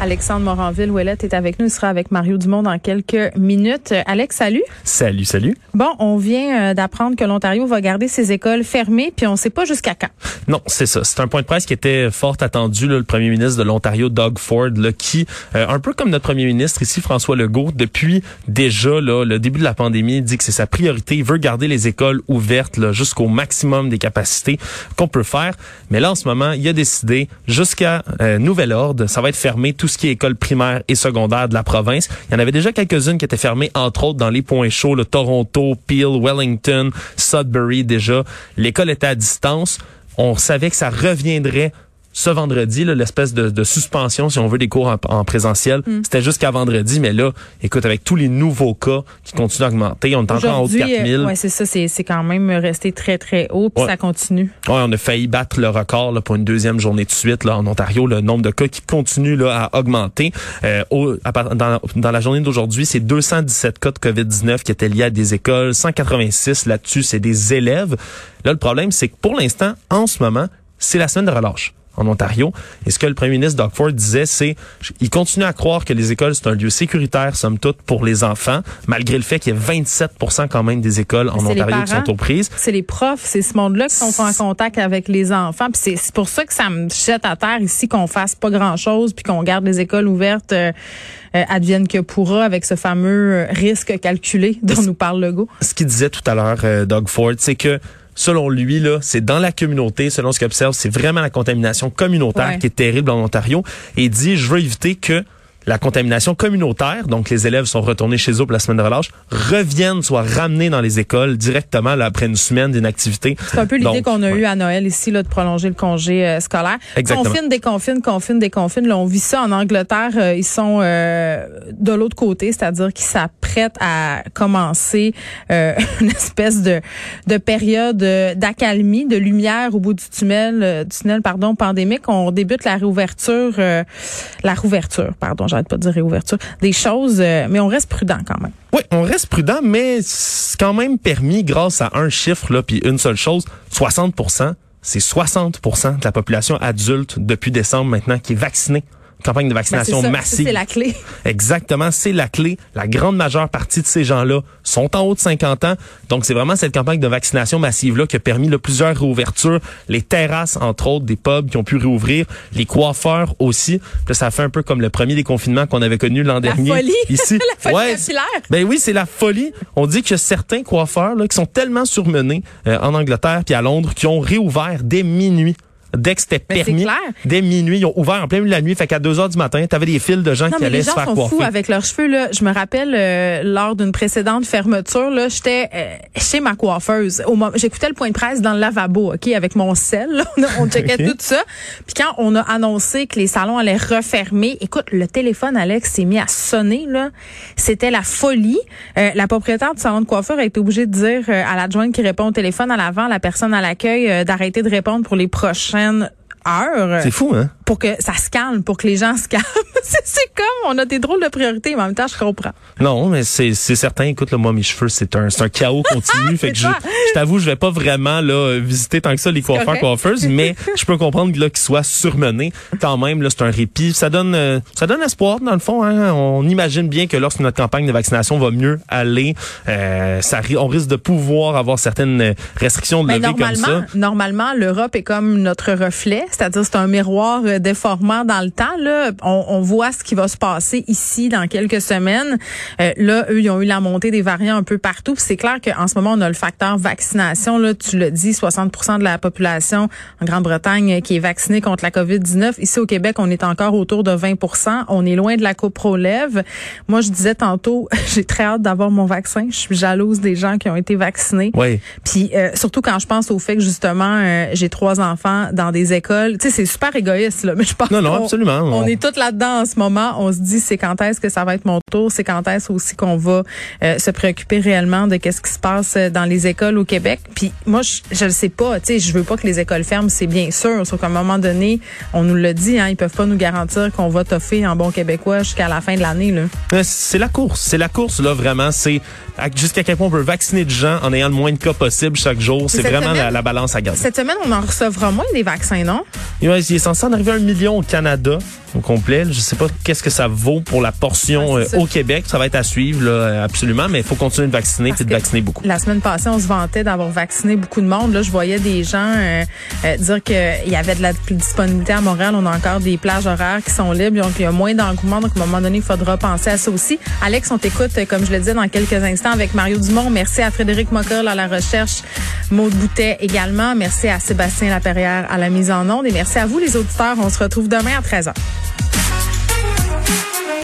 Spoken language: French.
Alexandre Moranville-Ouellette est avec nous. Il sera avec Mario Dumont dans quelques minutes. Euh, Alex, salut. Salut, salut. Bon, on vient euh, d'apprendre que l'Ontario va garder ses écoles fermées, puis on ne sait pas jusqu'à quand. Non, c'est ça. C'est un point de presse qui était fort attendu. Là, le premier ministre de l'Ontario, Doug Ford, là, qui, euh, un peu comme notre premier ministre ici, François Legault, depuis déjà là, le début de la pandémie, dit que c'est sa priorité. Il veut garder les écoles ouvertes jusqu'au maximum des capacités qu'on peut faire. Mais là, en ce moment, il a décidé, jusqu'à nouvel ordre, ça va être fermé tout ce qui est école primaire et secondaire de la province. Il y en avait déjà quelques-unes qui étaient fermées, entre autres dans les points chauds, le Toronto, Peel, Wellington, Sudbury déjà. L'école était à distance. On savait que ça reviendrait ce vendredi, l'espèce de, de, suspension, si on veut, des cours en, présentiel. Mm. C'était jusqu'à vendredi, mais là, écoute, avec tous les nouveaux cas qui continuent à augmenter, on est encore en haut de 4000. Euh, ouais, c'est ça, c'est, quand même resté très, très haut, puis ça continue. Ouais, on a failli battre le record là, pour une deuxième journée de suite là, en Ontario, le nombre de cas qui continue là, à augmenter. Euh, au, dans, dans, la journée d'aujourd'hui, c'est 217 cas de COVID-19 qui étaient liés à des écoles, 186 là-dessus, c'est des élèves. Là, le problème, c'est que pour l'instant, en ce moment, c'est la semaine de relâche en Ontario. Et ce que le premier ministre Doug Ford disait, c'est il continue à croire que les écoles, c'est un lieu sécuritaire, somme toute, pour les enfants, malgré le fait qu'il y ait 27% quand même des écoles en Ontario qui sont aux prises. C'est les profs, c'est ce monde-là qui sont en contact avec les enfants. Puis c'est pour ça que ça me jette à terre ici qu'on fasse pas grand-chose, puis qu'on garde les écoles ouvertes. Euh, euh, advienne que pourra avec ce fameux euh, risque calculé dont nous parle Legault. Ce qu'il disait tout à l'heure, Doug Ford, c'est que selon lui, là, c'est dans la communauté, selon ce qu'il observe, c'est vraiment la contamination communautaire qui est terrible en Ontario. Et il dit, je veux éviter que la contamination communautaire, donc les élèves sont retournés chez eux pour la semaine de relâche, reviennent, soient ramenés dans les écoles directement là, après une semaine d'inactivité. C'est un peu l'idée qu'on a eue à Noël ici, là, de prolonger le congé euh, scolaire. Exactement. Confine, déconfine, confine, déconfine. Là, on vit ça en Angleterre. Euh, ils sont euh, de l'autre côté, c'est-à-dire qu'ils s'apprêtent à commencer une espèce de, de période d'accalmie, de lumière au bout du tunnel, du tunnel pardon, pandémique. On débute la réouverture, la réouverture, pardon, pas de dire réouverture, des choses, euh, mais on reste prudent quand même. Oui, on reste prudent, mais c'est quand même permis grâce à un chiffre, là, puis une seule chose, 60 c'est 60 de la population adulte depuis décembre maintenant qui est vaccinée campagne de ben, vaccination massive. C'est la clé. Exactement, c'est la clé. La grande majeure partie de ces gens-là sont en haut de 50 ans. Donc, c'est vraiment cette campagne de vaccination massive-là qui a permis là, plusieurs réouvertures. Les terrasses, entre autres, des pubs qui ont pu réouvrir. Les coiffeurs aussi. Puis ça fait un peu comme le premier déconfinement qu'on avait connu l'an dernier. Folie. Ici. la folie capillaire. Ben oui, c'est la folie. On dit que certains coiffeurs là, qui sont tellement surmenés euh, en Angleterre puis à Londres qui ont réouvert dès minuit dès que c'était permis, dès minuit, ils ont ouvert en plein milieu de la nuit, fait qu'à 2 heures du matin, tu avais des files de gens qui allaient se faire coiffer. Les gens sont fous avec leurs cheveux là. Je me rappelle euh, lors d'une précédente fermeture là, j'étais euh, chez ma coiffeuse. J'écoutais le point de presse dans le lavabo, ok, avec mon sel. Là. On checkait tout ça. Puis quand on a annoncé que les salons allaient refermer, écoute, le téléphone Alex s'est mis à sonner là. C'était la folie. Euh, la propriétaire du salon de coiffeur a été obligée de dire à l'adjointe qui répond au téléphone à l'avant, la personne à l'accueil, d'arrêter de répondre pour les prochains Sen c'est fou, hein? Pour que ça se calme, pour que les gens se calment. c'est comme, on a des drôles de priorités, mais en même temps, je comprends. Non, mais c'est certain. Écoute, là, moi, mes cheveux, c'est un, un chaos continu. fait que je, je t'avoue, je vais pas vraiment là visiter tant que ça les coiffeurs coiffeuses, mais je peux comprendre là qu'ils soient surmenés. Quand même, là, c'est un répit. Ça donne, euh, ça donne espoir dans le fond. Hein? On imagine bien que lorsque notre campagne de vaccination va mieux aller, euh, ça, on risque de pouvoir avoir certaines restrictions de levée comme ça. Normalement, l'Europe est comme notre reflet, c'est-à-dire c'est un miroir euh, déformant dans le temps. Là, on, on, voit ce qui va se passer ici dans quelques semaines. Euh, là, eux, ils ont eu la montée des variants un peu partout. C'est clair qu'en ce moment, on a le facteur vaccination. Là, tu le dis, 60% de la population en Grande-Bretagne qui est vaccinée contre la COVID-19. Ici au Québec, on est encore autour de 20% On est loin de la coupe relève. Moi, je disais tantôt, j'ai très hâte d'avoir mon vaccin. Je suis jalouse des gens qui ont été vaccinés. Oui. Puis euh, surtout quand je pense au fait que justement, j'ai trois enfants dans des écoles l'école. Tu sais, c'est super égoïste, là, mais je pense Non, non, absolument. On On- est toutes là-dedans en ce moment. On se dit, c'est quand est-ce que ça va être mon tour? C'est quand est-ce aussi qu'on va euh, se préoccuper réellement de qu'est-ce qui se passe euh, dans les écoles au Québec? Puis moi, je, je le sais pas. Tu sais, je veux pas que les écoles ferment, c'est bien sûr. Sauf qu'à un moment donné, on nous l'a dit, hein, ils peuvent pas nous garantir qu'on va toffer en bon québécois jusqu'à la fin de l'année, là. Euh, C'est la course. C'est la course, là, vraiment. C'est jusqu'à quel point on peut vacciner de gens en ayant le moins de cas possible chaque jour. C'est vraiment la balance à garder. Cette semaine, on en recevra moins des vaccins, non? Il est censé en arriver à un million au Canada au complet. Je sais pas qu'est-ce que ça vaut pour la portion euh, au Québec. Ça va être à suivre, là, euh, absolument. Mais il faut continuer de vacciner puis de vacciner beaucoup. La semaine passée, on se vantait d'avoir vacciné beaucoup de monde. Là, je voyais des gens euh, euh, dire qu'il y avait de la disponibilité à Montréal. On a encore des plages horaires qui sont libres. Donc, il y a moins d'engouement. Donc, à un moment donné, il faudra penser à ça aussi. Alex, on t'écoute, comme je le disais, dans quelques instants avec Mario Dumont. Merci à Frédéric Mockel à la recherche. Maude Boutet également. Merci à Sébastien Laperrière à la mise en onde. Et merci à vous, les auditeurs. On se retrouve demain à 13h.